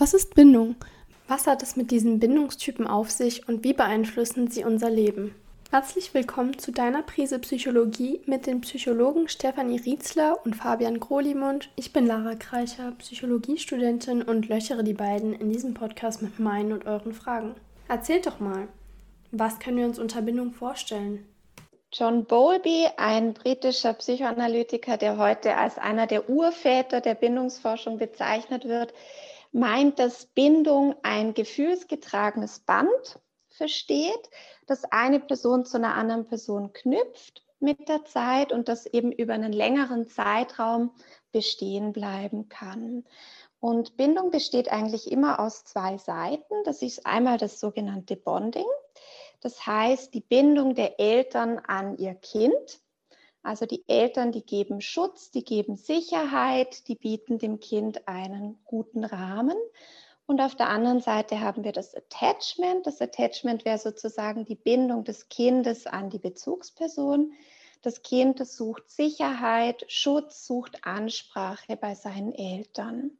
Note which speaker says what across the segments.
Speaker 1: Was ist Bindung? Was hat es mit diesen Bindungstypen auf sich und wie beeinflussen sie unser Leben? Herzlich willkommen zu deiner Prise Psychologie mit den Psychologen Stefanie Rietzler und Fabian Grolimund. Ich bin Lara Kreicher, Psychologiestudentin und löchere die beiden in diesem Podcast mit meinen und euren Fragen. Erzählt doch mal, was können wir uns unter Bindung vorstellen?
Speaker 2: John Bowlby, ein britischer Psychoanalytiker, der heute als einer der Urväter der Bindungsforschung bezeichnet wird, meint, dass Bindung ein gefühlsgetragenes Band versteht, das eine Person zu einer anderen Person knüpft mit der Zeit und das eben über einen längeren Zeitraum bestehen bleiben kann. Und Bindung besteht eigentlich immer aus zwei Seiten. Das ist einmal das sogenannte Bonding. Das heißt, die Bindung der Eltern an ihr Kind. Also die Eltern, die geben Schutz, die geben Sicherheit, die bieten dem Kind einen guten Rahmen. Und auf der anderen Seite haben wir das Attachment. Das Attachment wäre sozusagen die Bindung des Kindes an die Bezugsperson. Das Kind das sucht Sicherheit, Schutz, sucht Ansprache bei seinen Eltern.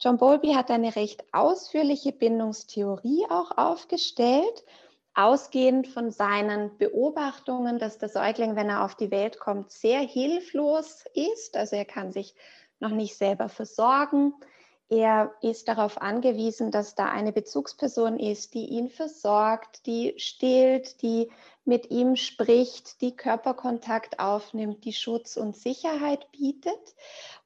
Speaker 2: John Bowlby hat eine recht ausführliche Bindungstheorie auch aufgestellt ausgehend von seinen Beobachtungen, dass der Säugling, wenn er auf die Welt kommt, sehr hilflos ist. Also er kann sich noch nicht selber versorgen. Er ist darauf angewiesen, dass da eine Bezugsperson ist, die ihn versorgt, die stillt, die mit ihm spricht, die Körperkontakt aufnimmt, die Schutz und Sicherheit bietet.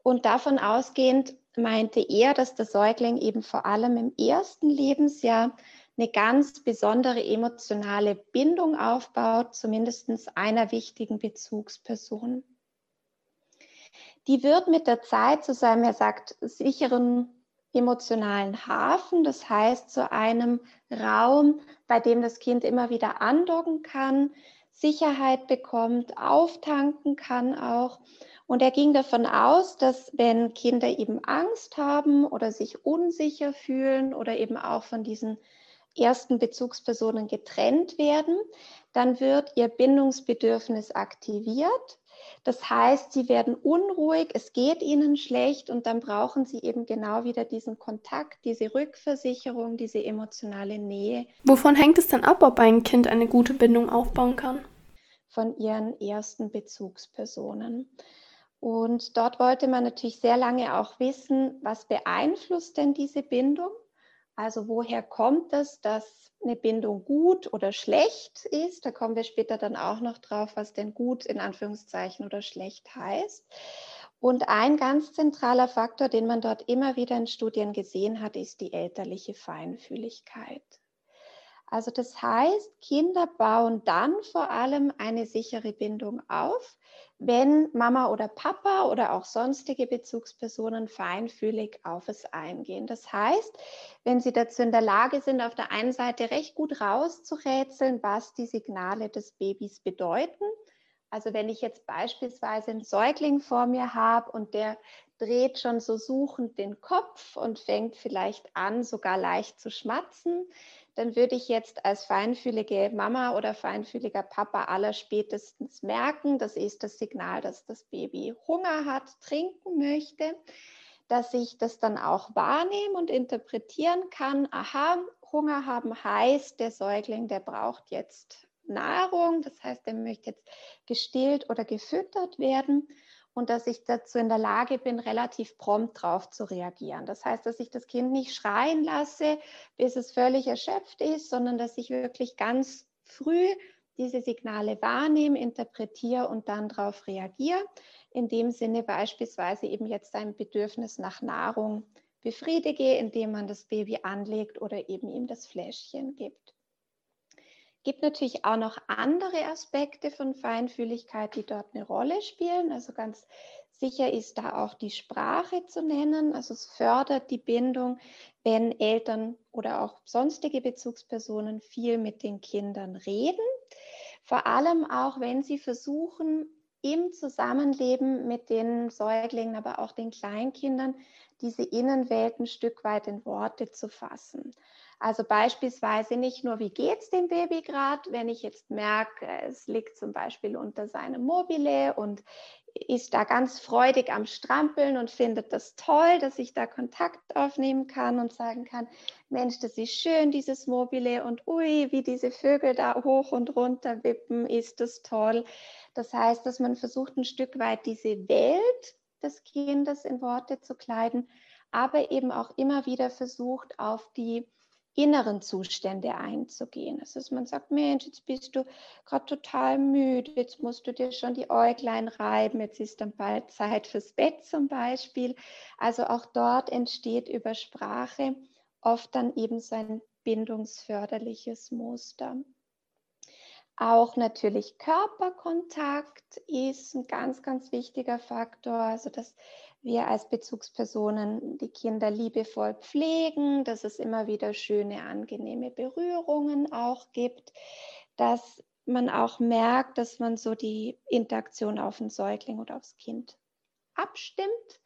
Speaker 2: Und davon ausgehend meinte er, dass der Säugling eben vor allem im ersten Lebensjahr eine ganz besondere emotionale Bindung aufbaut, zumindest einer wichtigen Bezugsperson. Die wird mit der Zeit zu seinem, er sagt, sicheren emotionalen Hafen, das heißt zu einem Raum, bei dem das Kind immer wieder andocken kann, Sicherheit bekommt, auftanken kann auch. Und er ging davon aus, dass wenn Kinder eben Angst haben oder sich unsicher fühlen oder eben auch von diesen ersten Bezugspersonen getrennt werden, dann wird ihr Bindungsbedürfnis aktiviert. Das heißt, sie werden unruhig, es geht ihnen schlecht und dann brauchen sie eben genau wieder diesen Kontakt, diese Rückversicherung, diese emotionale Nähe.
Speaker 1: Wovon hängt es dann ab, ob ein Kind eine gute Bindung aufbauen kann?
Speaker 2: Von ihren ersten Bezugspersonen. Und dort wollte man natürlich sehr lange auch wissen, was beeinflusst denn diese Bindung? Also woher kommt es, dass eine Bindung gut oder schlecht ist? Da kommen wir später dann auch noch drauf, was denn gut in Anführungszeichen oder schlecht heißt. Und ein ganz zentraler Faktor, den man dort immer wieder in Studien gesehen hat, ist die elterliche Feinfühligkeit. Also das heißt, Kinder bauen dann vor allem eine sichere Bindung auf, wenn Mama oder Papa oder auch sonstige Bezugspersonen feinfühlig auf es eingehen. Das heißt, wenn sie dazu in der Lage sind, auf der einen Seite recht gut rauszurätseln, was die Signale des Babys bedeuten. Also wenn ich jetzt beispielsweise einen Säugling vor mir habe und der dreht schon so suchend den Kopf und fängt vielleicht an, sogar leicht zu schmatzen, dann würde ich jetzt als feinfühlige Mama oder feinfühliger Papa aller spätestens merken, das ist das Signal, dass das Baby Hunger hat, trinken möchte, dass ich das dann auch wahrnehmen und interpretieren kann. Aha, Hunger haben heißt, der Säugling, der braucht jetzt Nahrung, das heißt, er möchte jetzt gestillt oder gefüttert werden und dass ich dazu in der Lage bin, relativ prompt darauf zu reagieren. Das heißt, dass ich das Kind nicht schreien lasse, bis es völlig erschöpft ist, sondern dass ich wirklich ganz früh diese Signale wahrnehme, interpretiere und dann darauf reagiere. In dem Sinne beispielsweise eben jetzt ein Bedürfnis nach Nahrung befriedige, indem man das Baby anlegt oder eben ihm das Fläschchen gibt gibt natürlich auch noch andere Aspekte von Feinfühligkeit, die dort eine Rolle spielen. Also ganz sicher ist da auch die Sprache zu nennen. Also es fördert die Bindung, wenn Eltern oder auch sonstige Bezugspersonen viel mit den Kindern reden. Vor allem auch, wenn sie versuchen, im Zusammenleben mit den Säuglingen, aber auch den Kleinkindern, diese Innenwelt ein Stück weit in Worte zu fassen. Also beispielsweise nicht nur, wie geht es dem Baby gerade, wenn ich jetzt merke, es liegt zum Beispiel unter seinem Mobile und ist da ganz freudig am Strampeln und findet das toll, dass ich da Kontakt aufnehmen kann und sagen kann, Mensch, das ist schön, dieses Mobile und ui, wie diese Vögel da hoch und runter wippen, ist das toll. Das heißt, dass man versucht, ein Stück weit diese Welt des Kindes in Worte zu kleiden, aber eben auch immer wieder versucht, auf die inneren Zustände einzugehen. Das ist, man sagt, Mensch, jetzt bist du gerade total müde, jetzt musst du dir schon die Äuglein reiben, jetzt ist dann bald Zeit fürs Bett zum Beispiel. Also auch dort entsteht über Sprache oft dann eben so ein bindungsförderliches Muster. Auch natürlich Körperkontakt ist ein ganz, ganz wichtiger Faktor. Also, dass wir als Bezugspersonen die Kinder liebevoll pflegen, dass es immer wieder schöne, angenehme Berührungen auch gibt, dass man auch merkt, dass man so die Interaktion auf den Säugling oder aufs Kind abstimmt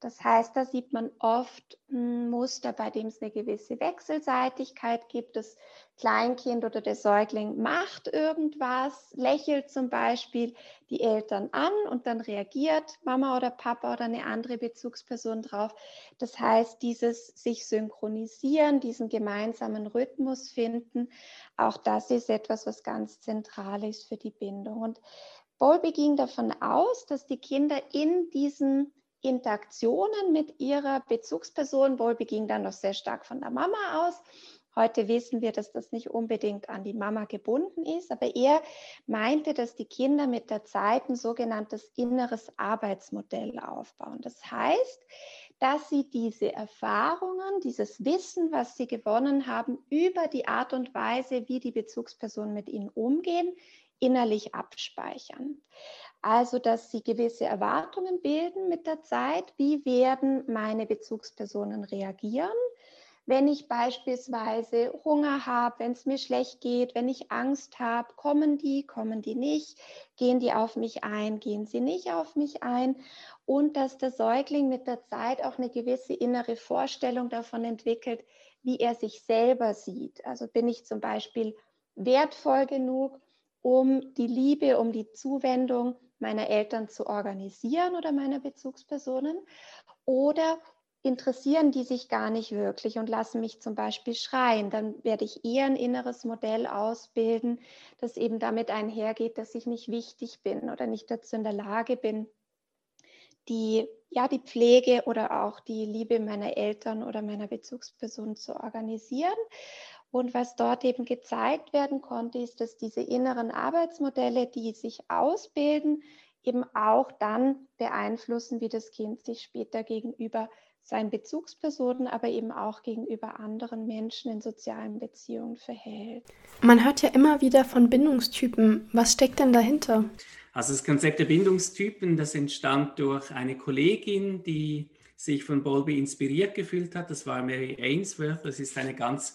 Speaker 2: das heißt, da sieht man oft ein Muster, bei dem es eine gewisse Wechselseitigkeit gibt. Das Kleinkind oder der Säugling macht irgendwas, lächelt zum Beispiel die Eltern an und dann reagiert Mama oder Papa oder eine andere Bezugsperson drauf. Das heißt, dieses sich synchronisieren, diesen gemeinsamen Rhythmus finden, auch das ist etwas, was ganz zentral ist für die Bindung. Und Bowlby ging davon aus, dass die Kinder in diesen Interaktionen mit ihrer Bezugsperson. Wolby ging dann noch sehr stark von der Mama aus. Heute wissen wir, dass das nicht unbedingt an die Mama gebunden ist, aber er meinte, dass die Kinder mit der Zeit ein sogenanntes inneres Arbeitsmodell aufbauen. Das heißt, dass sie diese Erfahrungen, dieses Wissen, was sie gewonnen haben, über die Art und Weise, wie die Bezugspersonen mit ihnen umgehen, innerlich abspeichern. Also, dass sie gewisse Erwartungen bilden mit der Zeit. Wie werden meine Bezugspersonen reagieren? Wenn ich beispielsweise Hunger habe, wenn es mir schlecht geht, wenn ich Angst habe, kommen die, kommen die nicht, gehen die auf mich ein, gehen sie nicht auf mich ein und dass der Säugling mit der Zeit auch eine gewisse innere Vorstellung davon entwickelt, wie er sich selber sieht. Also bin ich zum Beispiel wertvoll genug, um die Liebe, um die Zuwendung meiner Eltern zu organisieren oder meiner Bezugspersonen? Oder interessieren die sich gar nicht wirklich und lassen mich zum Beispiel schreien, dann werde ich eher ein inneres Modell ausbilden, das eben damit einhergeht, dass ich nicht wichtig bin oder nicht dazu in der Lage bin, die, ja, die Pflege oder auch die Liebe meiner Eltern oder meiner Bezugsperson zu organisieren. Und was dort eben gezeigt werden konnte, ist, dass diese inneren Arbeitsmodelle, die sich ausbilden, eben auch dann beeinflussen, wie das Kind sich später gegenüber seinen Bezugspersonen, aber eben auch gegenüber anderen Menschen in sozialen Beziehungen verhält.
Speaker 1: Man hört ja immer wieder von Bindungstypen. Was steckt denn dahinter?
Speaker 3: Also das Konzept der Bindungstypen, das entstand durch eine Kollegin, die sich von Bowlby inspiriert gefühlt hat. Das war Mary Ainsworth. Das ist eine ganz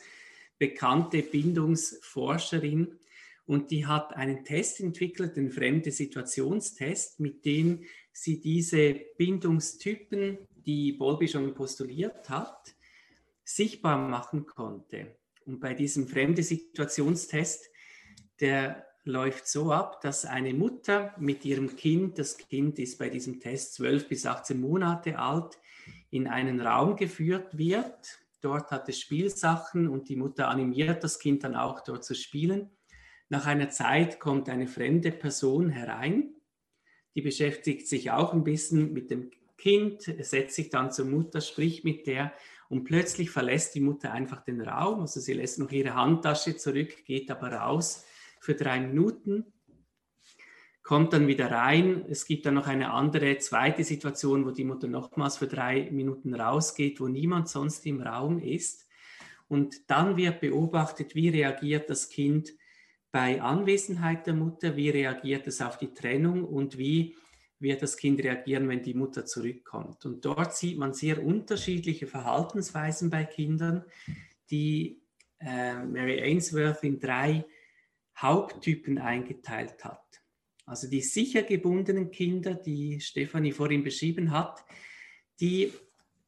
Speaker 3: bekannte Bindungsforscherin und die hat einen Test entwickelt, den fremde Situationstest, mit dem sie diese Bindungstypen, die Bowlby schon postuliert hat, sichtbar machen konnte. Und bei diesem fremde Situationstest, der läuft so ab, dass eine Mutter mit ihrem Kind, das Kind ist bei diesem Test 12 bis 18 Monate alt, in einen Raum geführt wird Dort hat es Spielsachen und die Mutter animiert das Kind dann auch dort zu spielen. Nach einer Zeit kommt eine fremde Person herein, die beschäftigt sich auch ein bisschen mit dem Kind, setzt sich dann zur Mutter, spricht mit der und plötzlich verlässt die Mutter einfach den Raum. Also sie lässt noch ihre Handtasche zurück, geht aber raus für drei Minuten kommt dann wieder rein. Es gibt dann noch eine andere zweite Situation, wo die Mutter nochmals für drei Minuten rausgeht, wo niemand sonst im Raum ist. Und dann wird beobachtet, wie reagiert das Kind bei Anwesenheit der Mutter, wie reagiert es auf die Trennung und wie wird das Kind reagieren, wenn die Mutter zurückkommt. Und dort sieht man sehr unterschiedliche Verhaltensweisen bei Kindern, die äh, Mary Ainsworth in drei Haupttypen eingeteilt hat. Also die sicher gebundenen Kinder, die Stefanie vorhin beschrieben hat, die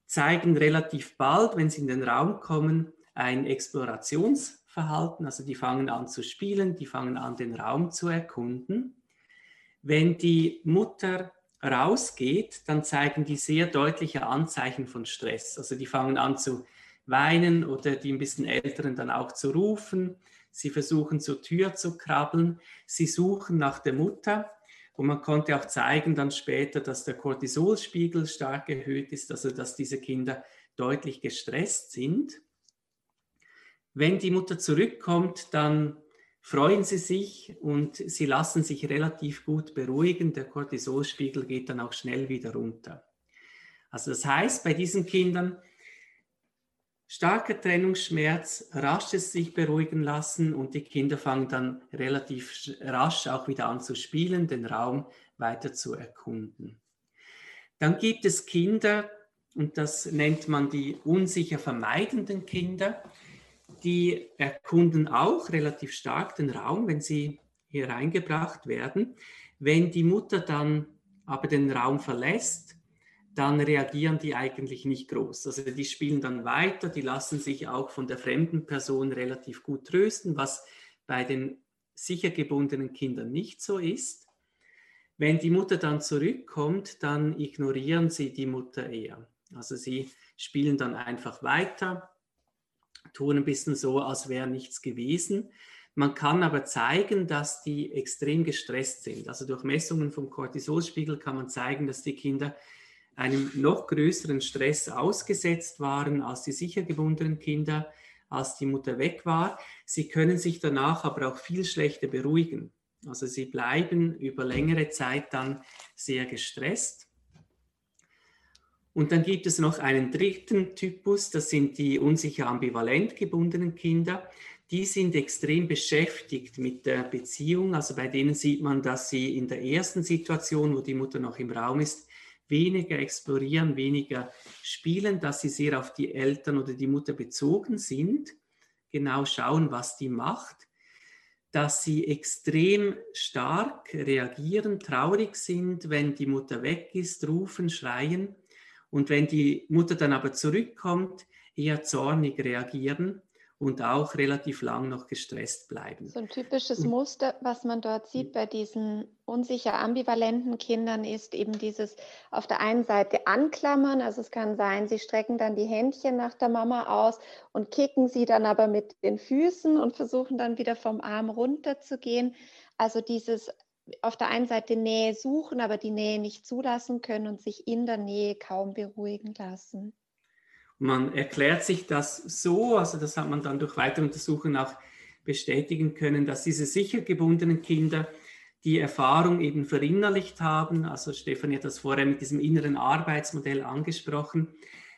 Speaker 3: zeigen relativ bald, wenn sie in den Raum kommen, ein Explorationsverhalten. Also die fangen an zu spielen, die fangen an, den Raum zu erkunden. Wenn die Mutter rausgeht, dann zeigen die sehr deutliche Anzeichen von Stress. Also die fangen an zu weinen oder die ein bisschen Älteren dann auch zu rufen. Sie versuchen zur Tür zu krabbeln. Sie suchen nach der Mutter. Und man konnte auch zeigen dann später, dass der Cortisolspiegel stark erhöht ist, also dass diese Kinder deutlich gestresst sind. Wenn die Mutter zurückkommt, dann freuen sie sich und sie lassen sich relativ gut beruhigen. Der Cortisolspiegel geht dann auch schnell wieder runter. Also das heißt, bei diesen Kindern starker Trennungsschmerz, rasches sich beruhigen lassen und die Kinder fangen dann relativ rasch auch wieder an zu spielen, den Raum weiter zu erkunden. Dann gibt es Kinder, und das nennt man die unsicher vermeidenden Kinder die erkunden auch relativ stark den Raum, wenn sie hier reingebracht werden. Wenn die Mutter dann aber den Raum verlässt, dann reagieren die eigentlich nicht groß. Also die spielen dann weiter, die lassen sich auch von der fremden Person relativ gut trösten, was bei den sicher gebundenen Kindern nicht so ist. Wenn die Mutter dann zurückkommt, dann ignorieren sie die Mutter eher. Also sie spielen dann einfach weiter, tun ein bisschen so, als wäre nichts gewesen. Man kann aber zeigen, dass die extrem gestresst sind. Also durch Messungen vom Cortisolspiegel kann man zeigen, dass die Kinder einem noch größeren Stress ausgesetzt waren als die sicher gebundenen Kinder, als die Mutter weg war. Sie können sich danach aber auch viel schlechter beruhigen. Also sie bleiben über längere Zeit dann sehr gestresst. Und dann gibt es noch einen dritten Typus, das sind die unsicher ambivalent gebundenen Kinder. Die sind extrem beschäftigt mit der Beziehung. Also bei denen sieht man, dass sie in der ersten Situation, wo die Mutter noch im Raum ist, weniger explorieren, weniger spielen, dass sie sehr auf die Eltern oder die Mutter bezogen sind, genau schauen, was die macht, dass sie extrem stark reagieren, traurig sind, wenn die Mutter weg ist, rufen, schreien. Und wenn die Mutter dann aber zurückkommt, eher zornig reagieren und auch relativ lang noch gestresst bleiben.
Speaker 2: So ein typisches Muster, was man dort sieht bei diesen unsicher ambivalenten Kindern, ist eben dieses auf der einen Seite anklammern. Also es kann sein, sie strecken dann die Händchen nach der Mama aus und kicken sie dann aber mit den Füßen und versuchen dann wieder vom Arm runter zu gehen. Also dieses auf der einen Seite Nähe suchen, aber die Nähe nicht zulassen können und sich in der Nähe kaum beruhigen lassen.
Speaker 3: Man erklärt sich das so, also das hat man dann durch weitere Untersuchungen auch bestätigen können, dass diese sicher gebundenen Kinder die Erfahrung eben verinnerlicht haben. Also Stefanie hat das vorher mit diesem inneren Arbeitsmodell angesprochen.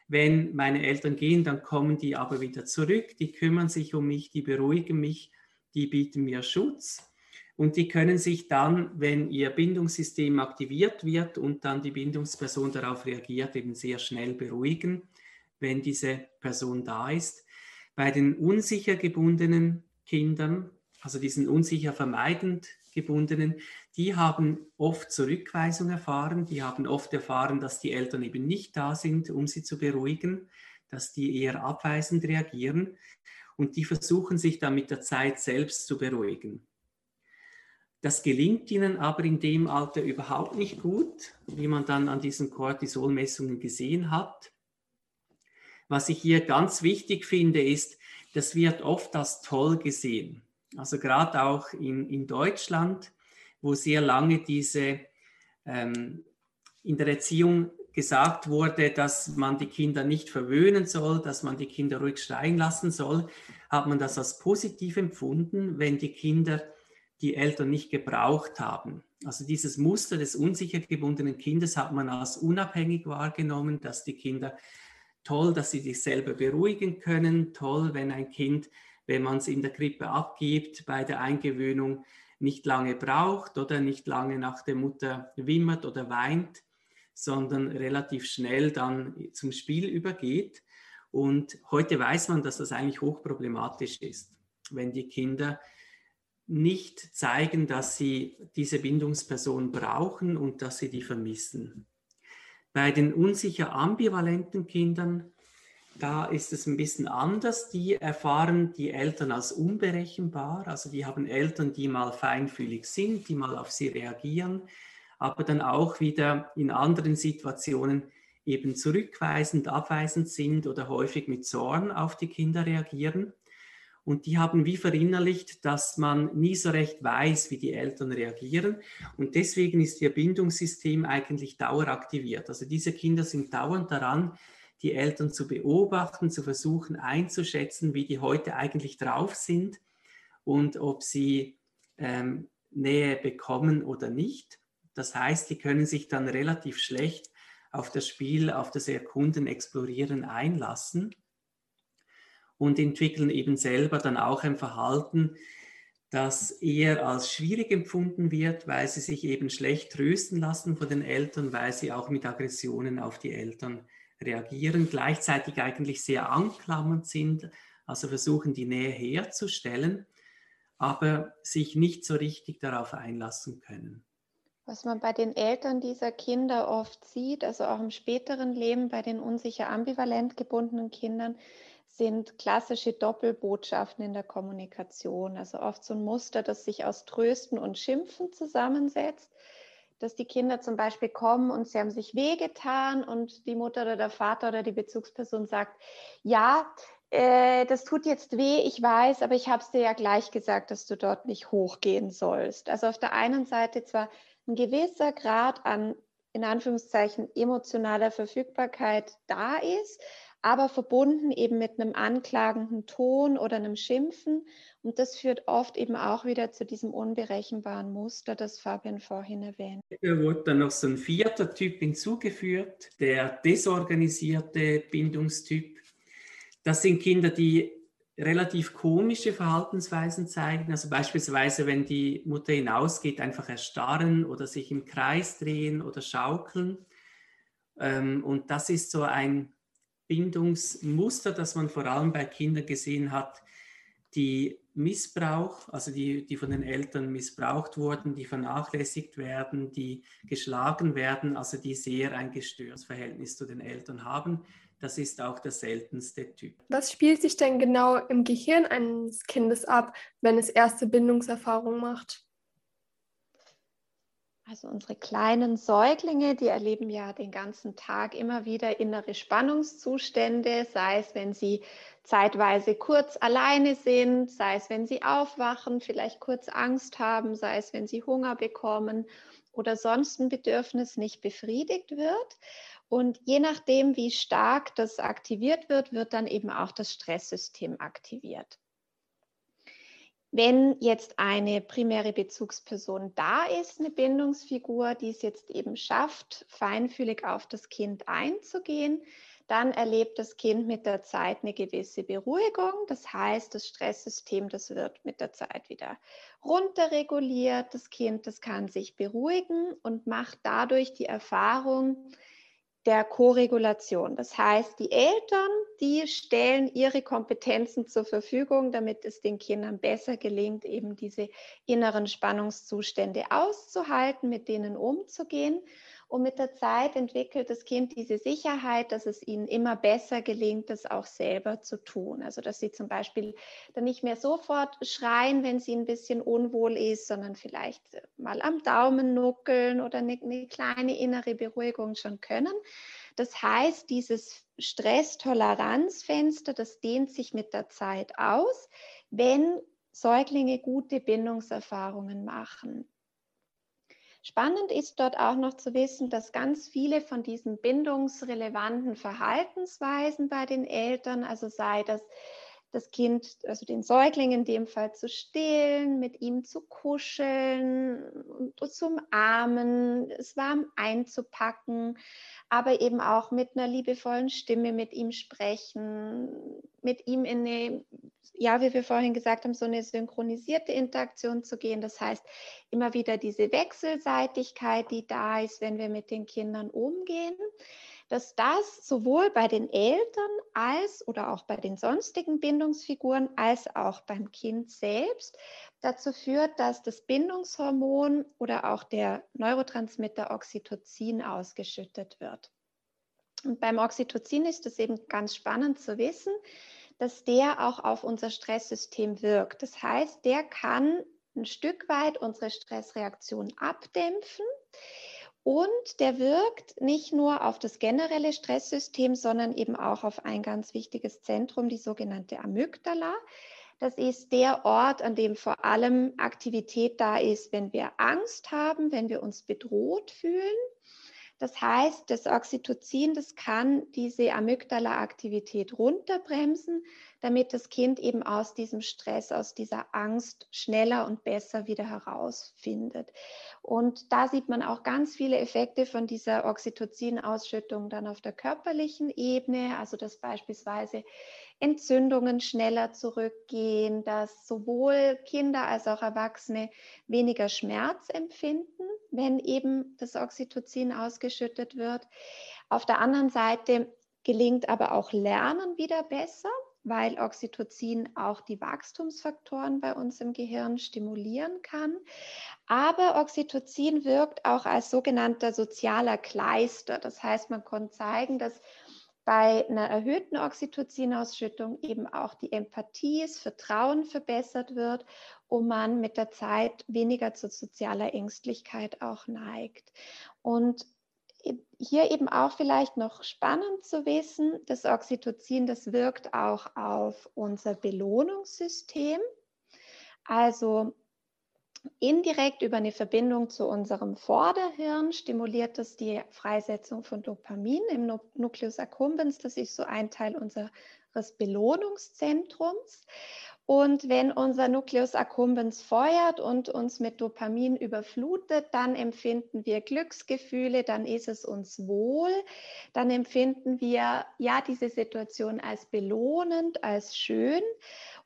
Speaker 3: Wenn meine Eltern gehen, dann kommen die aber wieder zurück, die kümmern sich um mich, die beruhigen mich, die bieten mir Schutz. Und die können sich dann, wenn ihr Bindungssystem aktiviert wird und dann die Bindungsperson darauf reagiert, eben sehr schnell beruhigen, wenn diese Person da ist. Bei den unsicher gebundenen Kindern, also diesen unsicher vermeidend gebundenen, die haben oft Zurückweisung erfahren, die haben oft erfahren, dass die Eltern eben nicht da sind, um sie zu beruhigen, dass die eher abweisend reagieren und die versuchen sich dann mit der Zeit selbst zu beruhigen. Das gelingt ihnen aber in dem Alter überhaupt nicht gut, wie man dann an diesen Cortisolmessungen gesehen hat. Was ich hier ganz wichtig finde, ist, das wird oft als toll gesehen. Also gerade auch in, in Deutschland, wo sehr lange diese ähm, in der Erziehung gesagt wurde, dass man die Kinder nicht verwöhnen soll, dass man die Kinder ruhig schreien lassen soll, hat man das als positiv empfunden, wenn die Kinder die Eltern nicht gebraucht haben. Also dieses Muster des unsicher gebundenen Kindes hat man als unabhängig wahrgenommen, dass die Kinder toll, dass sie sich selber beruhigen können, toll, wenn ein Kind, wenn man es in der Krippe abgibt, bei der Eingewöhnung nicht lange braucht oder nicht lange nach der Mutter wimmert oder weint, sondern relativ schnell dann zum Spiel übergeht. Und heute weiß man, dass das eigentlich hochproblematisch ist, wenn die Kinder nicht zeigen, dass sie diese Bindungsperson brauchen und dass sie die vermissen. Bei den unsicher ambivalenten Kindern, da ist es ein bisschen anders. Die erfahren die Eltern als unberechenbar. Also die haben Eltern, die mal feinfühlig sind, die mal auf sie reagieren, aber dann auch wieder in anderen Situationen eben zurückweisend, abweisend sind oder häufig mit Zorn auf die Kinder reagieren. Und die haben wie verinnerlicht, dass man nie so recht weiß, wie die Eltern reagieren. Und deswegen ist ihr Bindungssystem eigentlich daueraktiviert. Also diese Kinder sind dauernd daran, die Eltern zu beobachten, zu versuchen einzuschätzen, wie die heute eigentlich drauf sind und ob sie ähm, Nähe bekommen oder nicht. Das heißt, die können sich dann relativ schlecht auf das Spiel, auf das Erkunden, Explorieren einlassen und entwickeln eben selber dann auch ein Verhalten, das eher als schwierig empfunden wird, weil sie sich eben schlecht trösten lassen von den Eltern, weil sie auch mit Aggressionen auf die Eltern reagieren, gleichzeitig eigentlich sehr anklammernd sind, also versuchen die Nähe herzustellen, aber sich nicht so richtig darauf einlassen können.
Speaker 2: Was man bei den Eltern dieser Kinder oft sieht, also auch im späteren Leben bei den unsicher ambivalent gebundenen Kindern, sind klassische Doppelbotschaften in der Kommunikation. Also oft so ein Muster, das sich aus Trösten und Schimpfen zusammensetzt. Dass die Kinder zum Beispiel kommen und sie haben sich wehgetan und die Mutter oder der Vater oder die Bezugsperson sagt, ja, äh, das tut jetzt weh, ich weiß, aber ich habe es dir ja gleich gesagt, dass du dort nicht hochgehen sollst. Also auf der einen Seite zwar ein gewisser Grad an, in Anführungszeichen, emotionaler Verfügbarkeit da ist, aber verbunden eben mit einem anklagenden Ton oder einem Schimpfen. Und das führt oft eben auch wieder zu diesem unberechenbaren Muster, das Fabian vorhin erwähnt.
Speaker 3: Da wurde dann noch so ein vierter Typ hinzugeführt, der desorganisierte Bindungstyp. Das sind Kinder, die relativ komische Verhaltensweisen zeigen. Also beispielsweise, wenn die Mutter hinausgeht, einfach erstarren oder sich im Kreis drehen oder schaukeln. Ähm, und das ist so ein Bindungsmuster, das man vor allem bei Kindern gesehen hat, die Missbrauch, also die, die von den Eltern missbraucht wurden, die vernachlässigt werden, die geschlagen werden, also die sehr ein gestörtes Verhältnis zu den Eltern haben. Das ist auch der seltenste Typ.
Speaker 1: Was spielt sich denn genau im Gehirn eines Kindes ab, wenn es erste Bindungserfahrungen macht?
Speaker 2: Also unsere kleinen Säuglinge, die erleben ja den ganzen Tag immer wieder innere Spannungszustände, sei es, wenn sie zeitweise kurz alleine sind, sei es, wenn sie aufwachen, vielleicht kurz Angst haben, sei es, wenn sie Hunger bekommen oder sonst ein Bedürfnis nicht befriedigt wird. Und je nachdem, wie stark das aktiviert wird, wird dann eben auch das Stresssystem aktiviert. Wenn jetzt eine primäre Bezugsperson da ist, eine Bindungsfigur, die es jetzt eben schafft, feinfühlig auf das Kind einzugehen, dann erlebt das Kind mit der Zeit eine gewisse Beruhigung. Das heißt, das Stresssystem, das wird mit der Zeit wieder runterreguliert. Das Kind, das kann sich beruhigen und macht dadurch die Erfahrung, der Koregulation. Das heißt, die Eltern, die stellen ihre Kompetenzen zur Verfügung, damit es den Kindern besser gelingt, eben diese inneren Spannungszustände auszuhalten, mit denen umzugehen. Und mit der Zeit entwickelt das Kind diese Sicherheit, dass es ihnen immer besser gelingt, das auch selber zu tun. Also dass sie zum Beispiel dann nicht mehr sofort schreien, wenn sie ein bisschen unwohl ist, sondern vielleicht mal am Daumen nuckeln oder eine, eine kleine innere Beruhigung schon können. Das heißt, dieses Stresstoleranzfenster, das dehnt sich mit der Zeit aus, wenn Säuglinge gute Bindungserfahrungen machen. Spannend ist dort auch noch zu wissen, dass ganz viele von diesen bindungsrelevanten Verhaltensweisen bei den Eltern, also sei das das Kind, also den Säugling in dem Fall zu stillen, mit ihm zu kuscheln, zu umarmen, es warm einzupacken, aber eben auch mit einer liebevollen Stimme mit ihm sprechen, mit ihm in eine ja, wie wir vorhin gesagt haben, so eine synchronisierte Interaktion zu gehen. Das heißt, immer wieder diese Wechselseitigkeit, die da ist, wenn wir mit den Kindern umgehen, dass das sowohl bei den Eltern als oder auch bei den sonstigen Bindungsfiguren als auch beim Kind selbst dazu führt, dass das Bindungshormon oder auch der Neurotransmitter Oxytocin ausgeschüttet wird. Und beim Oxytocin ist es eben ganz spannend zu wissen, dass der auch auf unser Stresssystem wirkt. Das heißt, der kann ein Stück weit unsere Stressreaktion abdämpfen, Und der wirkt nicht nur auf das generelle Stresssystem, sondern eben auch auf ein ganz wichtiges Zentrum, die sogenannte Amygdala. Das ist der Ort, an dem vor allem Aktivität da ist, wenn wir Angst haben, wenn wir uns bedroht fühlen. Das heißt, das Oxytocin, das kann diese Amygdala-Aktivität runterbremsen, damit das Kind eben aus diesem Stress, aus dieser Angst schneller und besser wieder herausfindet. Und da sieht man auch ganz viele Effekte von dieser Oxytocin-Ausschüttung dann auf der körperlichen Ebene, also dass beispielsweise Entzündungen schneller zurückgehen, dass sowohl Kinder als auch Erwachsene weniger Schmerz empfinden, wenn eben das Oxytocin ausgeschüttet wird. Auf der anderen Seite gelingt aber auch Lernen wieder besser, weil Oxytocin auch die Wachstumsfaktoren bei uns im Gehirn stimulieren kann. Aber Oxytocin wirkt auch als sogenannter sozialer Kleister. Das heißt, man kann zeigen, dass bei einer erhöhten Oxytocinausschüttung eben auch die Empathie, das Vertrauen verbessert wird und man mit der Zeit weniger zu sozialer Ängstlichkeit auch neigt. Und hier eben auch vielleicht noch spannend zu wissen, das Oxytocin, das wirkt auch auf unser Belohnungssystem. Also Indirekt über eine Verbindung zu unserem Vorderhirn stimuliert es die Freisetzung von Dopamin im Nucleus accumbens. Das ist so ein Teil unseres Belohnungszentrums. Und wenn unser Nucleus accumbens feuert und uns mit Dopamin überflutet, dann empfinden wir Glücksgefühle, dann ist es uns wohl, dann empfinden wir ja diese Situation als belohnend, als schön.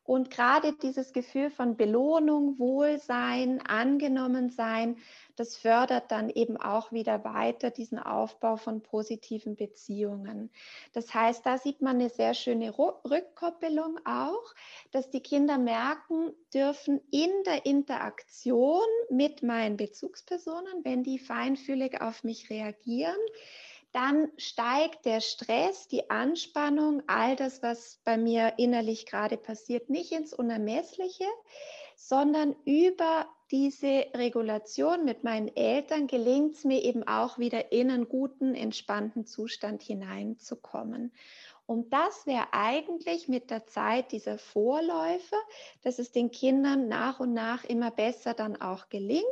Speaker 2: Und gerade dieses Gefühl von Belohnung, Wohlsein, angenommen sein, das fördert dann eben auch wieder weiter diesen Aufbau von positiven Beziehungen. Das heißt, da sieht man eine sehr schöne Rückkoppelung auch, dass die Kinder merken dürfen in der Interaktion mit meinen Bezugspersonen, wenn die feinfühlig auf mich reagieren, dann steigt der Stress, die Anspannung, all das, was bei mir innerlich gerade passiert, nicht ins Unermessliche, sondern über diese Regulation mit meinen Eltern gelingt es mir eben auch wieder in einen guten, entspannten Zustand hineinzukommen. Und das wäre eigentlich mit der Zeit dieser Vorläufer, dass es den Kindern nach und nach immer besser dann auch gelingt,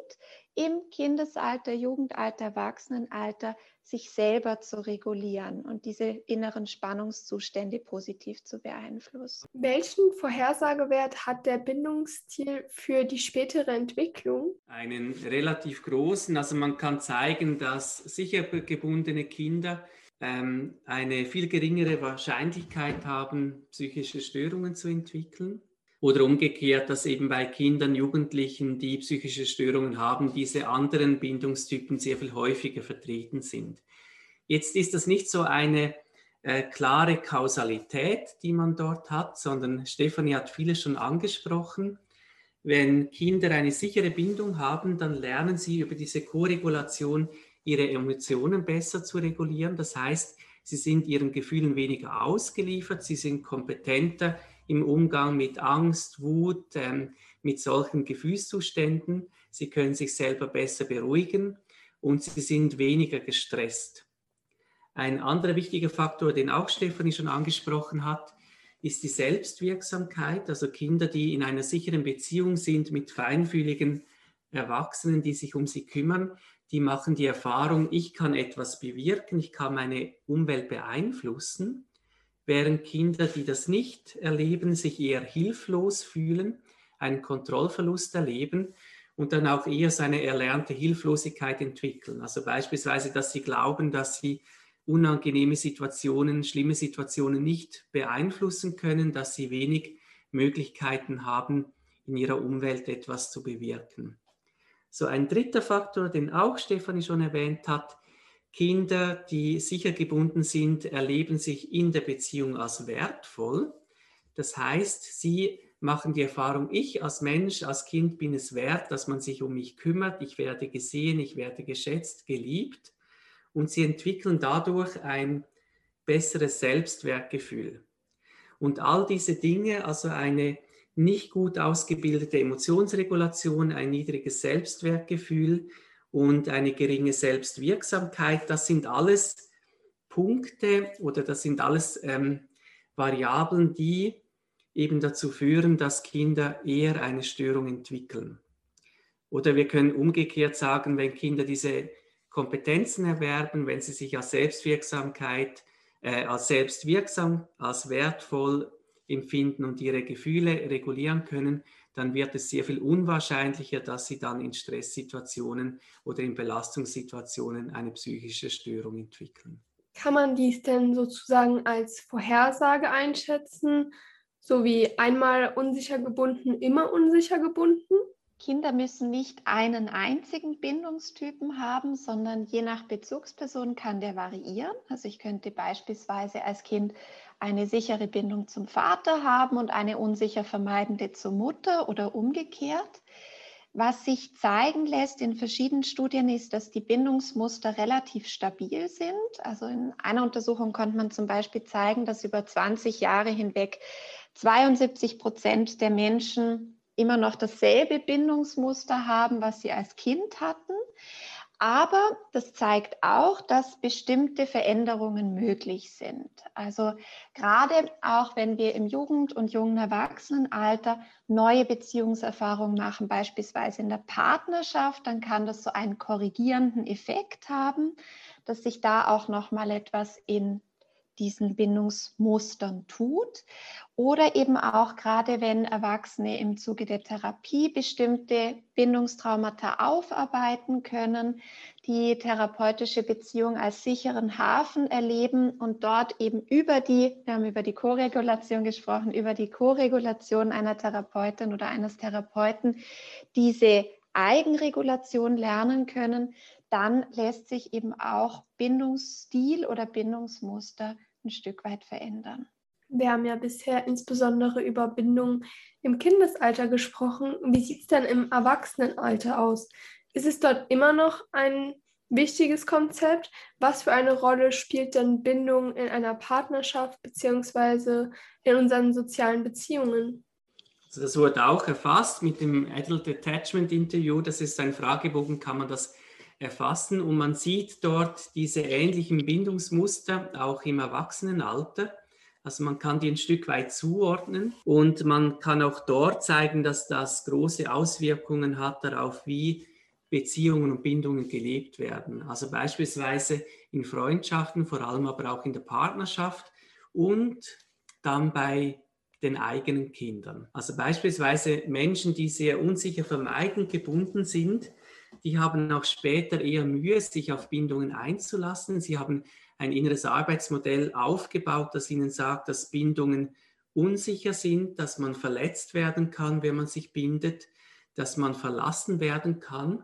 Speaker 2: im Kindesalter, Jugendalter, Erwachsenenalter sich selber zu regulieren und diese inneren Spannungszustände positiv zu beeinflussen.
Speaker 1: Welchen Vorhersagewert hat der Bindungsstil für die spätere Entwicklung?
Speaker 3: Einen relativ großen. Also man kann zeigen, dass sicher gebundene Kinder ähm, eine viel geringere Wahrscheinlichkeit haben, psychische Störungen zu entwickeln. Oder umgekehrt, dass eben bei Kindern, Jugendlichen, die psychische Störungen haben, diese anderen Bindungstypen sehr viel häufiger vertreten sind. Jetzt ist das nicht so eine äh, klare Kausalität, die man dort hat, sondern Stefanie hat vieles schon angesprochen. Wenn Kinder eine sichere Bindung haben, dann lernen sie über diese Koregulation ihre Emotionen besser zu regulieren. Das heißt, sie sind ihren Gefühlen weniger ausgeliefert, sie sind kompetenter im Umgang mit Angst, Wut, ähm, mit solchen Gefühlszuständen. Sie können sich selber besser beruhigen und sie sind weniger gestresst. Ein anderer wichtiger Faktor, den auch Stefanie schon angesprochen hat, ist die Selbstwirksamkeit. Also Kinder, die in einer sicheren Beziehung sind mit feinfühligen Erwachsenen, die sich um sie kümmern, die machen die Erfahrung, ich kann etwas bewirken, ich kann meine Umwelt beeinflussen während Kinder, die das nicht erleben, sich eher hilflos fühlen, einen Kontrollverlust erleben und dann auch eher seine erlernte Hilflosigkeit entwickeln. Also beispielsweise, dass sie glauben, dass sie unangenehme Situationen, schlimme Situationen nicht beeinflussen können, dass sie wenig Möglichkeiten haben, in ihrer Umwelt etwas zu bewirken. So ein dritter Faktor, den auch Stefanie schon erwähnt hat, Kinder, die sicher gebunden sind, erleben sich in der Beziehung als wertvoll. Das heißt, sie machen die Erfahrung, ich als Mensch, als Kind bin es wert, dass man sich um mich kümmert, ich werde gesehen, ich werde geschätzt, geliebt und sie entwickeln dadurch ein besseres Selbstwertgefühl. Und all diese Dinge, also eine nicht gut ausgebildete Emotionsregulation, ein niedriges Selbstwertgefühl und eine geringe Selbstwirksamkeit. Das sind alles Punkte oder das sind alles ähm, Variablen, die eben dazu führen, dass Kinder eher eine Störung entwickeln. Oder wir können umgekehrt sagen, wenn Kinder diese Kompetenzen erwerben, wenn sie sich als Selbstwirksamkeit, äh, als selbstwirksam, als wertvoll empfinden und ihre Gefühle regulieren können, dann wird es sehr viel unwahrscheinlicher, dass sie dann in Stresssituationen oder in Belastungssituationen eine psychische Störung entwickeln.
Speaker 1: Kann man dies denn sozusagen als Vorhersage einschätzen, so wie einmal unsicher gebunden, immer unsicher gebunden?
Speaker 2: Kinder müssen nicht einen einzigen Bindungstypen haben, sondern je nach Bezugsperson kann der variieren. Also ich könnte beispielsweise als Kind eine sichere Bindung zum Vater haben und eine unsicher vermeidende zur Mutter oder umgekehrt. Was sich zeigen lässt in verschiedenen Studien ist, dass die Bindungsmuster relativ stabil sind. Also in einer Untersuchung konnte man zum Beispiel zeigen, dass über 20 Jahre hinweg 72 Prozent der Menschen immer noch dasselbe Bindungsmuster haben, was sie als Kind hatten. Aber das zeigt auch, dass bestimmte Veränderungen möglich sind. Also gerade auch wenn wir im Jugend- und jungen Erwachsenenalter neue Beziehungserfahrungen machen, beispielsweise in der Partnerschaft, dann kann das so einen korrigierenden Effekt haben, dass sich da auch noch mal etwas in diesen Bindungsmustern tut. Oder eben auch gerade wenn Erwachsene im Zuge der Therapie bestimmte Bindungstraumata aufarbeiten können, die therapeutische Beziehung als sicheren Hafen erleben und dort eben über die, wir haben über die Koregulation gesprochen, über die Koregulation einer Therapeutin oder eines Therapeuten diese Eigenregulation lernen können, dann lässt sich eben auch Bindungsstil oder Bindungsmuster ein Stück weit verändern.
Speaker 1: Wir haben ja bisher insbesondere über Bindung im Kindesalter gesprochen. Wie sieht es denn im Erwachsenenalter aus? Ist es dort immer noch ein wichtiges Konzept? Was für eine Rolle spielt denn Bindung in einer Partnerschaft bzw. in unseren sozialen Beziehungen?
Speaker 3: Also das wurde auch erfasst mit dem Adult Attachment Interview. Das ist ein Fragebogen, kann man das erfassen und man sieht dort diese ähnlichen Bindungsmuster auch im Erwachsenenalter. Also man kann die ein Stück weit zuordnen und man kann auch dort zeigen, dass das große Auswirkungen hat darauf, wie Beziehungen und Bindungen gelebt werden. Also beispielsweise in Freundschaften, vor allem aber auch in der Partnerschaft und dann bei den eigenen Kindern. Also beispielsweise Menschen, die sehr unsicher vermeidend gebunden sind, die haben auch später eher Mühe, sich auf Bindungen einzulassen. Sie haben ein inneres Arbeitsmodell aufgebaut, das ihnen sagt, dass Bindungen unsicher sind, dass man verletzt werden kann, wenn man sich bindet, dass man verlassen werden kann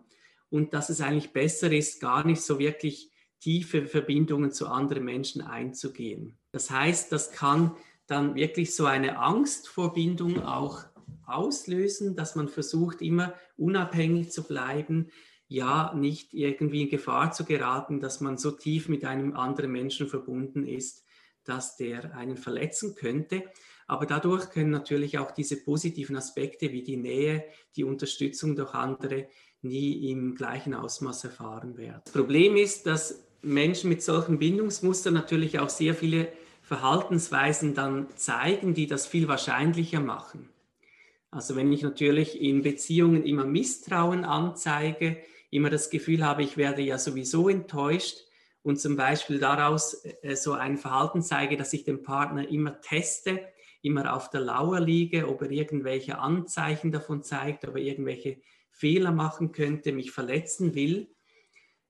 Speaker 3: und dass es eigentlich besser ist, gar nicht so wirklich tiefe Verbindungen zu anderen Menschen einzugehen. Das heißt, das kann dann wirklich so eine Angst vor Bindung auch auslösen, dass man versucht, immer unabhängig zu bleiben, ja, nicht irgendwie in Gefahr zu geraten, dass man so tief mit einem anderen Menschen verbunden ist, dass der einen verletzen könnte. Aber dadurch können natürlich auch diese positiven Aspekte wie die Nähe, die Unterstützung durch andere nie im gleichen Ausmaß erfahren werden. Das Problem ist, dass Menschen mit solchen Bindungsmustern natürlich auch sehr viele Verhaltensweisen dann zeigen, die das viel wahrscheinlicher machen. Also wenn ich natürlich in Beziehungen immer Misstrauen anzeige, immer das Gefühl habe, ich werde ja sowieso enttäuscht und zum Beispiel daraus äh, so ein Verhalten zeige, dass ich den Partner immer teste, immer auf der Lauer liege, ob er irgendwelche Anzeichen davon zeigt, ob er irgendwelche Fehler machen könnte, mich verletzen will,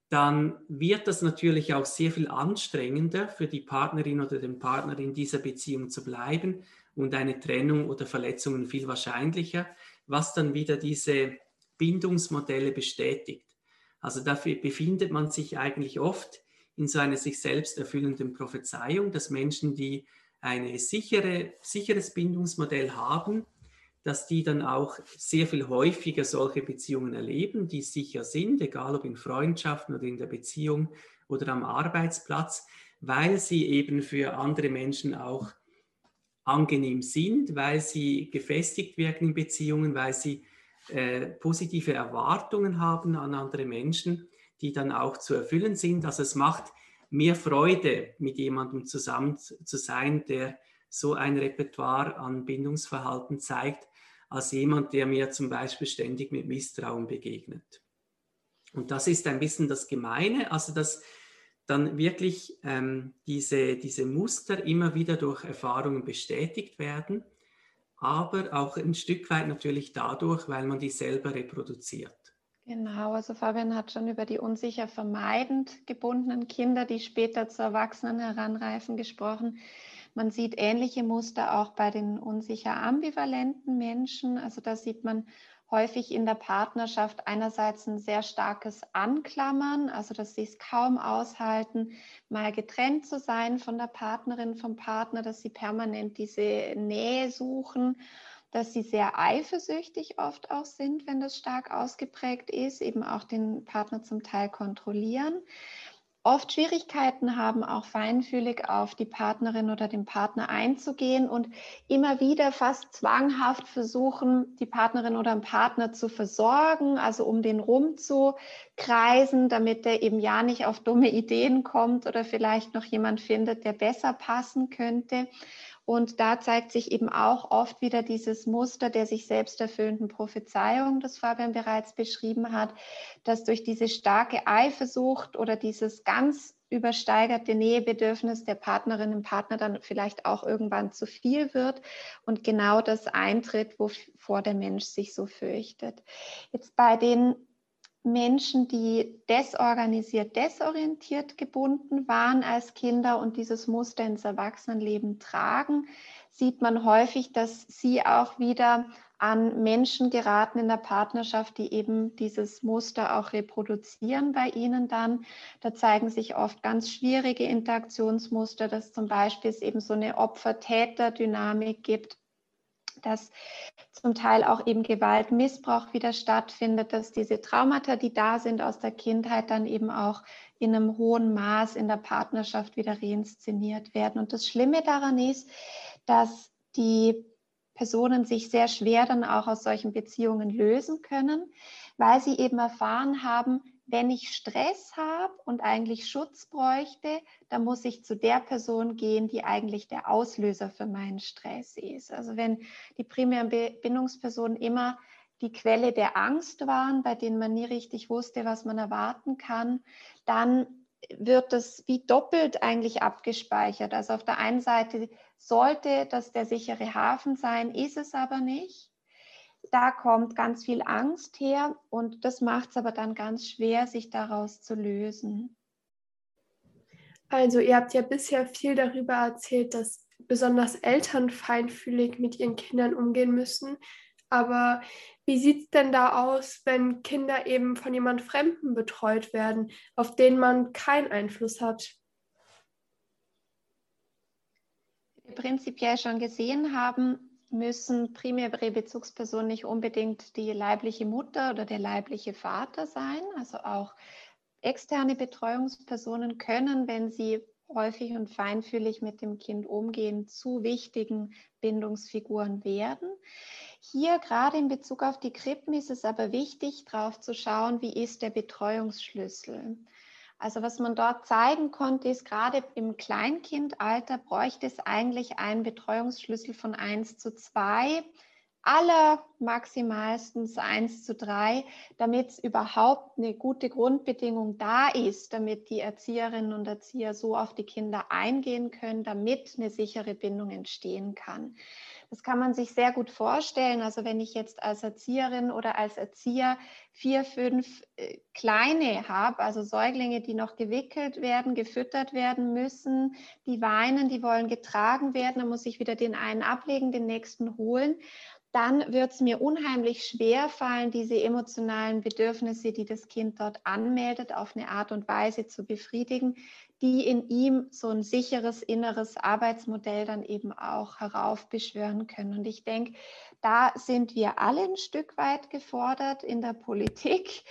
Speaker 3: dann wird das natürlich auch sehr viel anstrengender für die Partnerin oder den Partner in dieser Beziehung zu bleiben und eine Trennung oder Verletzungen viel wahrscheinlicher, was dann wieder diese Bindungsmodelle bestätigt. Also dafür befindet man sich eigentlich oft in so einer sich selbst erfüllenden Prophezeiung, dass Menschen, die ein sichere, sicheres Bindungsmodell haben, dass die dann auch sehr viel häufiger solche Beziehungen erleben, die sicher sind, egal ob in Freundschaften oder in der Beziehung oder am Arbeitsplatz, weil sie eben für andere Menschen auch angenehm sind, weil sie gefestigt wirken in Beziehungen, weil sie äh, positive Erwartungen haben an andere Menschen, die dann auch zu erfüllen sind. Also es macht mehr Freude, mit jemandem zusammen zu sein, der so ein Repertoire an Bindungsverhalten zeigt, als jemand, der mir zum Beispiel ständig mit Misstrauen begegnet. Und das ist ein bisschen das Gemeine, also dass dann wirklich ähm, diese, diese Muster immer wieder durch Erfahrungen bestätigt werden, aber auch ein Stück weit natürlich dadurch, weil man die selber reproduziert.
Speaker 2: Genau, also Fabian hat schon über die unsicher vermeidend gebundenen Kinder, die später zu Erwachsenen heranreifen, gesprochen. Man sieht ähnliche Muster auch bei den unsicher ambivalenten Menschen. Also da sieht man häufig in der Partnerschaft einerseits ein sehr starkes Anklammern, also dass sie es kaum aushalten, mal getrennt zu sein von der Partnerin, vom Partner, dass sie permanent diese Nähe suchen, dass sie sehr eifersüchtig oft auch sind, wenn das stark ausgeprägt ist, eben auch den Partner zum Teil kontrollieren oft Schwierigkeiten haben, auch feinfühlig auf die Partnerin oder den Partner einzugehen und immer wieder fast zwanghaft versuchen, die Partnerin oder den Partner zu versorgen, also um den rumzukreisen, damit der eben ja nicht auf dumme Ideen kommt oder vielleicht noch jemand findet, der besser passen könnte. Und da zeigt sich eben auch oft wieder dieses Muster der sich selbst erfüllenden Prophezeiung, das Fabian bereits beschrieben hat, dass durch diese starke Eifersucht oder dieses ganz übersteigerte Nähebedürfnis der Partnerin im Partner dann vielleicht auch irgendwann zu viel wird und genau das eintritt, wovor der Mensch sich so fürchtet. Jetzt bei den Menschen, die desorganisiert, desorientiert gebunden waren als Kinder und dieses Muster ins Erwachsenenleben tragen, sieht man häufig, dass sie auch wieder an Menschen geraten in der Partnerschaft, die eben dieses Muster auch reproduzieren bei ihnen dann. Da zeigen sich oft ganz schwierige Interaktionsmuster, dass zum Beispiel es eben so eine Opfer-Täter-Dynamik gibt dass zum Teil auch eben Gewalt, Missbrauch wieder stattfindet, dass diese Traumata, die da sind aus der Kindheit, dann eben auch in einem hohen Maß in der Partnerschaft wieder reinszeniert werden. Und das Schlimme daran ist, dass die Personen sich sehr schwer dann auch aus solchen Beziehungen lösen können, weil sie eben erfahren haben, wenn ich Stress habe und eigentlich Schutz bräuchte, dann muss ich zu der Person gehen, die eigentlich der Auslöser für meinen Stress ist. Also wenn die primären Bindungspersonen immer die Quelle der Angst waren, bei denen man nie richtig wusste, was man erwarten kann, dann wird das wie doppelt eigentlich abgespeichert. Also auf der einen Seite sollte das der sichere Hafen sein, ist es aber nicht da kommt ganz viel Angst her und das macht es aber dann ganz schwer, sich daraus zu lösen.
Speaker 1: Also ihr habt ja bisher viel darüber erzählt, dass besonders Eltern feinfühlig mit ihren Kindern umgehen müssen. Aber wie sieht es denn da aus, wenn Kinder eben von jemand Fremden betreut werden, auf den man keinen Einfluss hat?
Speaker 2: Wie wir prinzipiell schon gesehen haben, müssen primäre Bezugspersonen nicht unbedingt die leibliche Mutter oder der leibliche Vater sein. Also auch externe Betreuungspersonen können, wenn sie häufig und feinfühlig mit dem Kind umgehen, zu wichtigen Bindungsfiguren werden. Hier gerade in Bezug auf die Krippen ist es aber wichtig, darauf zu schauen, wie ist der Betreuungsschlüssel. Also was man dort zeigen konnte, ist gerade im Kleinkindalter bräuchte es eigentlich einen Betreuungsschlüssel von 1 zu 2, aller maximalstens 1 zu 3, damit es überhaupt eine gute Grundbedingung da ist, damit die Erzieherinnen und Erzieher so auf die Kinder eingehen können, damit eine sichere Bindung entstehen kann. Das kann man sich sehr gut vorstellen. Also wenn ich jetzt als Erzieherin oder als Erzieher vier, fünf äh, kleine habe, also Säuglinge, die noch gewickelt werden, gefüttert werden müssen, die weinen, die wollen getragen werden, dann muss ich wieder den einen ablegen, den nächsten holen dann wird es mir unheimlich schwer fallen, diese emotionalen Bedürfnisse, die das Kind dort anmeldet, auf eine Art und Weise zu befriedigen, die in ihm so ein sicheres inneres Arbeitsmodell dann eben auch heraufbeschwören können. Und ich denke, da sind wir alle ein Stück weit gefordert in der Politik,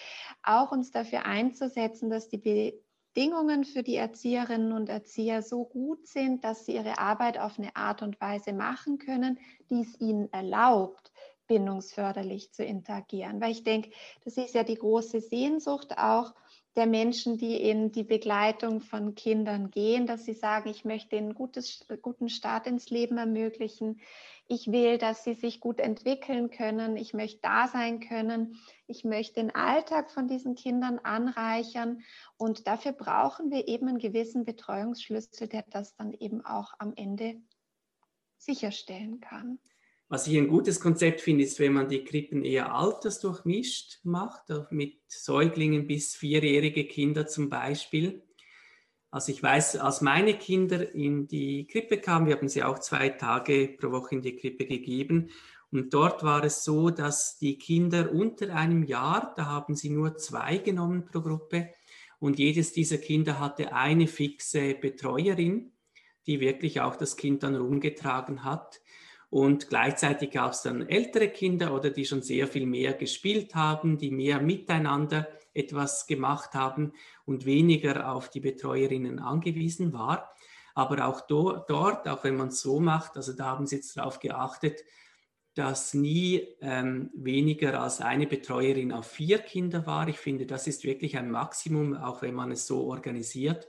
Speaker 2: auch uns dafür einzusetzen, dass die Bedingungen für die Erzieherinnen und Erzieher so gut sind, dass sie ihre Arbeit auf eine Art und Weise machen können, die es ihnen erlaubt, bindungsförderlich zu interagieren. Weil ich denke, das ist ja die große Sehnsucht auch der Menschen, die in die Begleitung von Kindern gehen, dass sie sagen, ich möchte einen gutes, guten Start ins Leben ermöglichen. Ich will, dass sie sich gut entwickeln können. Ich möchte da sein können. Ich möchte den Alltag von diesen Kindern anreichern. Und dafür brauchen wir eben einen gewissen Betreuungsschlüssel, der das dann eben auch am Ende sicherstellen kann.
Speaker 3: Was ich ein gutes Konzept finde, ist, wenn man die Krippen eher altersdurchmischt macht, mit Säuglingen bis vierjährige Kinder zum Beispiel. Also ich weiß, als meine Kinder in die Krippe kamen, wir haben sie auch zwei Tage pro Woche in die Krippe gegeben. Und dort war es so, dass die Kinder unter einem Jahr, da haben sie nur zwei genommen pro Gruppe. Und jedes dieser Kinder hatte eine fixe Betreuerin, die wirklich auch das Kind dann rumgetragen hat. Und gleichzeitig gab es dann ältere Kinder oder die schon sehr viel mehr gespielt haben, die mehr miteinander etwas gemacht haben und weniger auf die Betreuerinnen angewiesen war. Aber auch do, dort, auch wenn man es so macht, also da haben sie jetzt darauf geachtet, dass nie ähm, weniger als eine Betreuerin auf vier Kinder war. Ich finde, das ist wirklich ein Maximum, auch wenn man es so organisiert.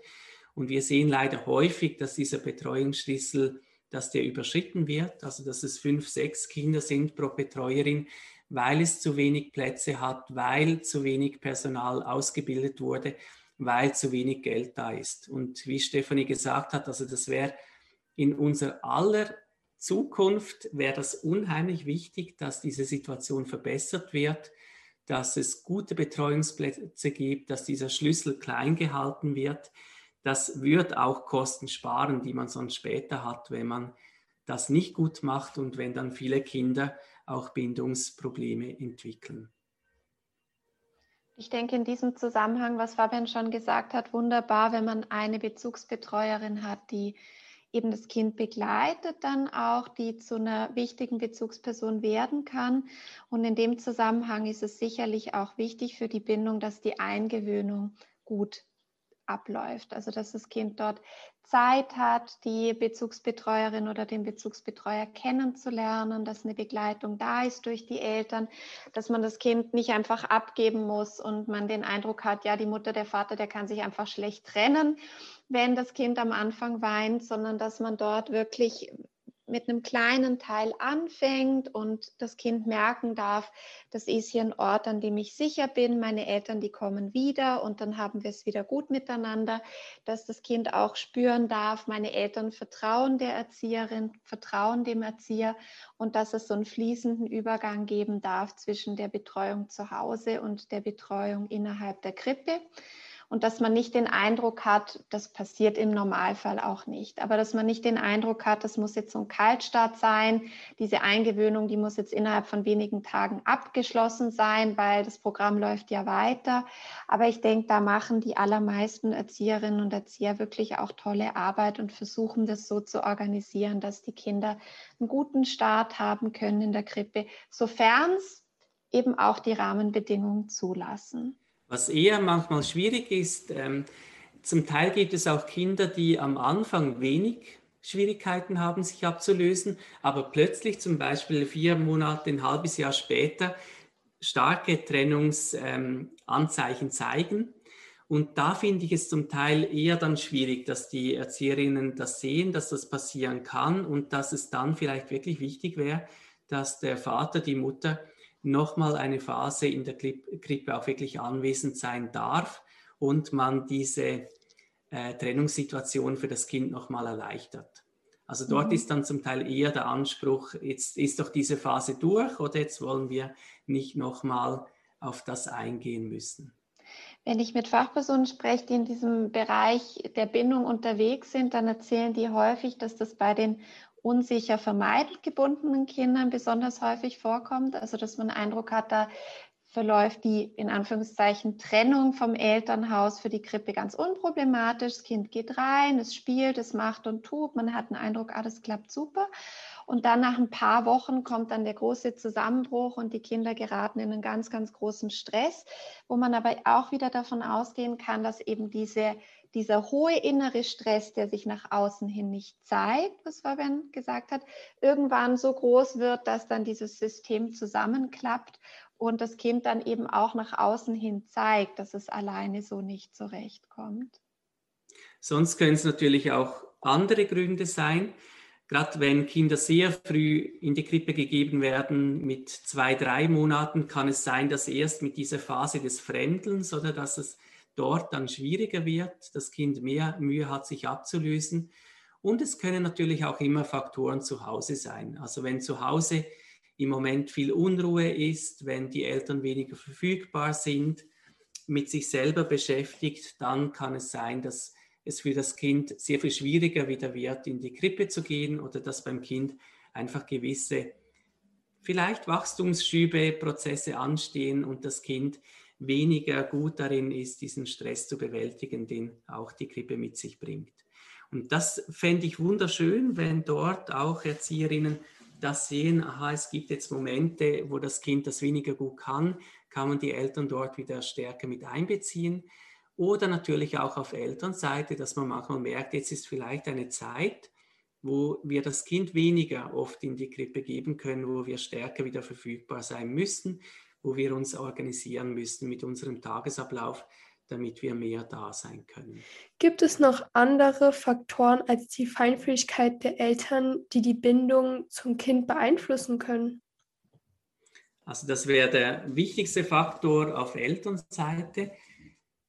Speaker 3: Und wir sehen leider häufig, dass dieser Betreuungsschlüssel dass der überschritten wird, also dass es fünf, sechs Kinder sind pro Betreuerin, weil es zu wenig Plätze hat, weil zu wenig Personal ausgebildet wurde, weil zu wenig Geld da ist. Und wie Stefanie gesagt hat, also das wäre in unserer aller Zukunft, wäre das unheimlich wichtig, dass diese Situation verbessert wird, dass es gute Betreuungsplätze gibt, dass dieser Schlüssel klein gehalten wird, das wird auch Kosten sparen, die man sonst später hat, wenn man das nicht gut macht und wenn dann viele Kinder auch Bindungsprobleme entwickeln.
Speaker 2: Ich denke in diesem Zusammenhang, was Fabian schon gesagt hat, wunderbar, wenn man eine Bezugsbetreuerin hat, die eben das Kind begleitet, dann auch, die zu einer wichtigen Bezugsperson werden kann. Und in dem Zusammenhang ist es sicherlich auch wichtig für die Bindung, dass die Eingewöhnung gut abläuft. Also dass das Kind dort Zeit hat, die Bezugsbetreuerin oder den Bezugsbetreuer kennenzulernen, dass eine Begleitung da ist durch die Eltern, dass man das Kind nicht einfach abgeben muss und man den Eindruck hat, ja, die Mutter, der Vater, der kann sich einfach schlecht trennen, wenn das Kind am Anfang weint, sondern dass man dort wirklich mit einem kleinen Teil anfängt und das Kind merken darf, das ist hier ein Ort, an dem ich sicher bin, meine Eltern, die kommen wieder und dann haben wir es wieder gut miteinander, dass das Kind auch spüren darf, meine Eltern vertrauen der Erzieherin, vertrauen dem Erzieher und dass es so einen fließenden Übergang geben darf zwischen der Betreuung zu Hause und der Betreuung innerhalb der Krippe und dass man nicht den Eindruck hat, das passiert im Normalfall auch nicht, aber dass man nicht den Eindruck hat, das muss jetzt so ein Kaltstart sein, diese Eingewöhnung, die muss jetzt innerhalb von wenigen Tagen abgeschlossen sein, weil das Programm läuft ja weiter. Aber ich denke, da machen die allermeisten Erzieherinnen und Erzieher wirklich auch tolle Arbeit und versuchen das so zu organisieren, dass die Kinder einen guten Start haben können in der Krippe, sofern es eben auch die Rahmenbedingungen zulassen.
Speaker 3: Was eher manchmal schwierig ist, ähm, zum Teil gibt es auch Kinder, die am Anfang wenig Schwierigkeiten haben, sich abzulösen, aber plötzlich zum Beispiel vier Monate, ein halbes Jahr später starke Trennungsanzeichen ähm, zeigen. Und da finde ich es zum Teil eher dann schwierig, dass die Erzieherinnen das sehen, dass das passieren kann und dass es dann vielleicht wirklich wichtig wäre, dass der Vater, die Mutter nochmal eine Phase in der Krippe auch wirklich anwesend sein darf und man diese äh, Trennungssituation für das Kind nochmal erleichtert. Also dort mhm. ist dann zum Teil eher der Anspruch, jetzt ist doch diese Phase durch oder jetzt wollen wir nicht nochmal auf das eingehen müssen.
Speaker 2: Wenn ich mit Fachpersonen spreche, die in diesem Bereich der Bindung unterwegs sind, dann erzählen die häufig, dass das bei den unsicher vermeidend gebundenen Kindern besonders häufig vorkommt. Also dass man Eindruck hat, da verläuft die in Anführungszeichen Trennung vom Elternhaus für die Krippe ganz unproblematisch. Das Kind geht rein, es spielt, es macht und tut. Man hat den Eindruck, alles klappt super. Und dann nach ein paar Wochen kommt dann der große Zusammenbruch und die Kinder geraten in einen ganz, ganz großen Stress, wo man aber auch wieder davon ausgehen kann, dass eben diese dieser hohe innere Stress, der sich nach außen hin nicht zeigt, was Fabian gesagt hat, irgendwann so groß wird, dass dann dieses System zusammenklappt und das Kind dann eben auch nach außen hin zeigt, dass es alleine so nicht zurechtkommt.
Speaker 3: Sonst können es natürlich auch andere Gründe sein. Gerade wenn Kinder sehr früh in die Krippe gegeben werden, mit zwei, drei Monaten, kann es sein, dass erst mit dieser Phase des Fremdelns oder dass es dort dann schwieriger wird, das Kind mehr Mühe hat, sich abzulösen. Und es können natürlich auch immer Faktoren zu Hause sein. Also wenn zu Hause im Moment viel Unruhe ist, wenn die Eltern weniger verfügbar sind, mit sich selber beschäftigt, dann kann es sein, dass es für das Kind sehr viel schwieriger wieder wird, in die Krippe zu gehen oder dass beim Kind einfach gewisse vielleicht Wachstumsschübe, Prozesse anstehen und das Kind weniger gut darin ist, diesen Stress zu bewältigen, den auch die Krippe mit sich bringt. Und das fände ich wunderschön, wenn dort auch Erzieherinnen das sehen, aha, es gibt jetzt Momente, wo das Kind das weniger gut kann, kann man die Eltern dort wieder stärker mit einbeziehen. Oder natürlich auch auf Elternseite, dass man manchmal merkt, jetzt ist vielleicht eine Zeit, wo wir das Kind weniger oft in die Krippe geben können, wo wir stärker wieder verfügbar sein müssen, wo wir uns organisieren müssen mit unserem Tagesablauf, damit wir mehr da sein können.
Speaker 1: Gibt es noch andere Faktoren als die Feinfühligkeit der Eltern, die die Bindung zum Kind beeinflussen können?
Speaker 3: Also das wäre der wichtigste Faktor auf Elternseite.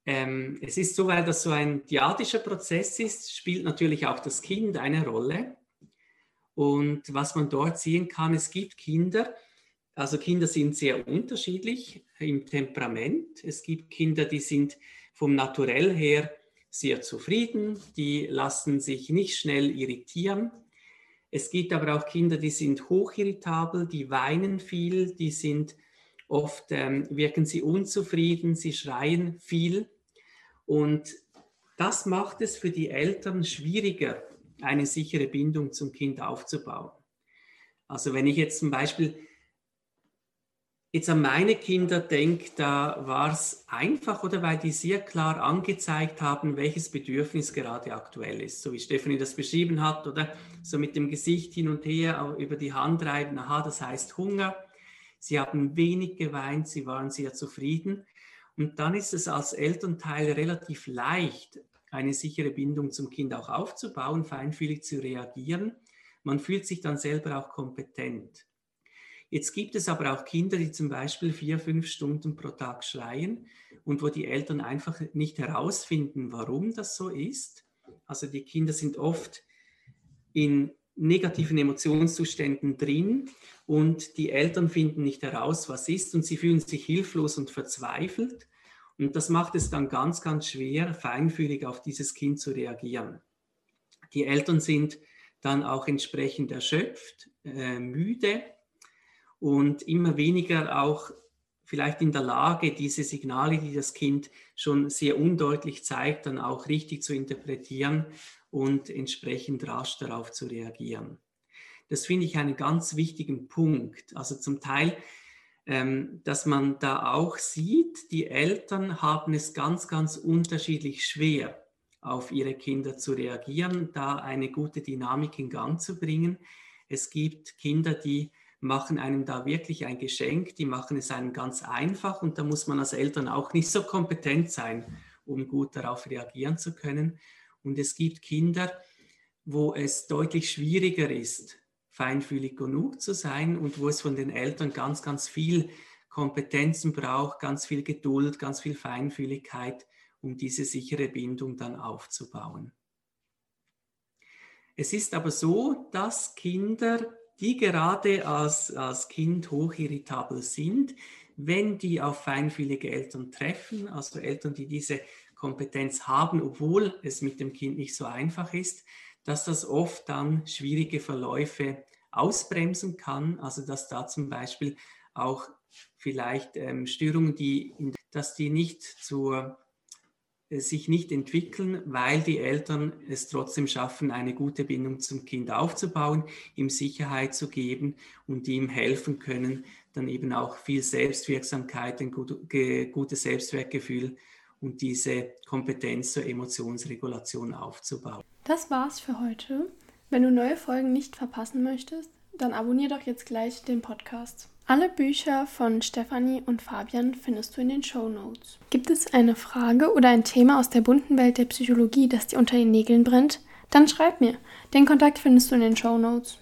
Speaker 3: Ähm, es ist so, weil das so ein diadischer Prozess ist, spielt natürlich auch das Kind eine Rolle. Und was man dort sehen kann, es gibt Kinder, also Kinder sind sehr unterschiedlich im Temperament. Es gibt Kinder, die sind vom Naturell her sehr zufrieden, die lassen sich nicht schnell irritieren. Es gibt aber auch Kinder, die sind hochirritabel, die weinen viel, die sind oft, ähm, wirken sie unzufrieden, sie schreien viel. Und das macht es für die Eltern schwieriger, eine sichere Bindung zum Kind aufzubauen. Also wenn ich jetzt zum Beispiel jetzt an meine Kinder denke, da war es einfach oder weil die sehr klar angezeigt haben, welches Bedürfnis gerade aktuell ist. So wie Stephanie das beschrieben hat oder so mit dem Gesicht hin und her über die Hand reiben, aha, das heißt Hunger. Sie haben wenig geweint, sie waren sehr zufrieden. Und dann ist es als Elternteil relativ leicht, eine sichere Bindung zum Kind auch aufzubauen, feinfühlig zu reagieren. Man fühlt sich dann selber auch kompetent. Jetzt gibt es aber auch Kinder, die zum Beispiel vier, fünf Stunden pro Tag schreien und wo die Eltern einfach nicht herausfinden, warum das so ist. Also die Kinder sind oft in negativen Emotionszuständen drin und die Eltern finden nicht heraus, was ist und sie fühlen sich hilflos und verzweifelt. Und das macht es dann ganz, ganz schwer, feinfühlig auf dieses Kind zu reagieren. Die Eltern sind dann auch entsprechend erschöpft, äh, müde und immer weniger auch vielleicht in der Lage, diese Signale, die das Kind schon sehr undeutlich zeigt, dann auch richtig zu interpretieren und entsprechend rasch darauf zu reagieren. Das finde ich einen ganz wichtigen Punkt. Also zum Teil, ähm, dass man da auch sieht, die Eltern haben es ganz, ganz unterschiedlich schwer, auf ihre Kinder zu reagieren, da eine gute Dynamik in Gang zu bringen. Es gibt Kinder, die machen einem da wirklich ein Geschenk, die machen es einem ganz einfach und da muss man als Eltern auch nicht so kompetent sein, um gut darauf reagieren zu können. Und es gibt Kinder, wo es deutlich schwieriger ist, feinfühlig genug zu sein und wo es von den Eltern ganz, ganz viel Kompetenzen braucht, ganz viel Geduld, ganz viel Feinfühligkeit, um diese sichere Bindung dann aufzubauen. Es ist aber so, dass Kinder die gerade als, als Kind hochirritabel sind, wenn die auf feinfühlige Eltern treffen, also Eltern, die diese Kompetenz haben, obwohl es mit dem Kind nicht so einfach ist, dass das oft dann schwierige Verläufe ausbremsen kann. Also dass da zum Beispiel auch vielleicht ähm, Störungen, die, dass die nicht zur sich nicht entwickeln, weil die Eltern es trotzdem schaffen, eine gute Bindung zum Kind aufzubauen, ihm Sicherheit zu geben und ihm helfen können, dann eben auch viel Selbstwirksamkeit, ein gutes Selbstwertgefühl und diese Kompetenz zur Emotionsregulation aufzubauen.
Speaker 4: Das war's für heute. Wenn du neue Folgen nicht verpassen möchtest, dann abonnier doch jetzt gleich den Podcast. Alle Bücher von Stefanie und Fabian findest du in den Show Notes. Gibt es eine Frage oder ein Thema aus der bunten Welt der Psychologie, das dir unter den Nägeln brennt? Dann schreib mir. Den Kontakt findest du in den Show Notes.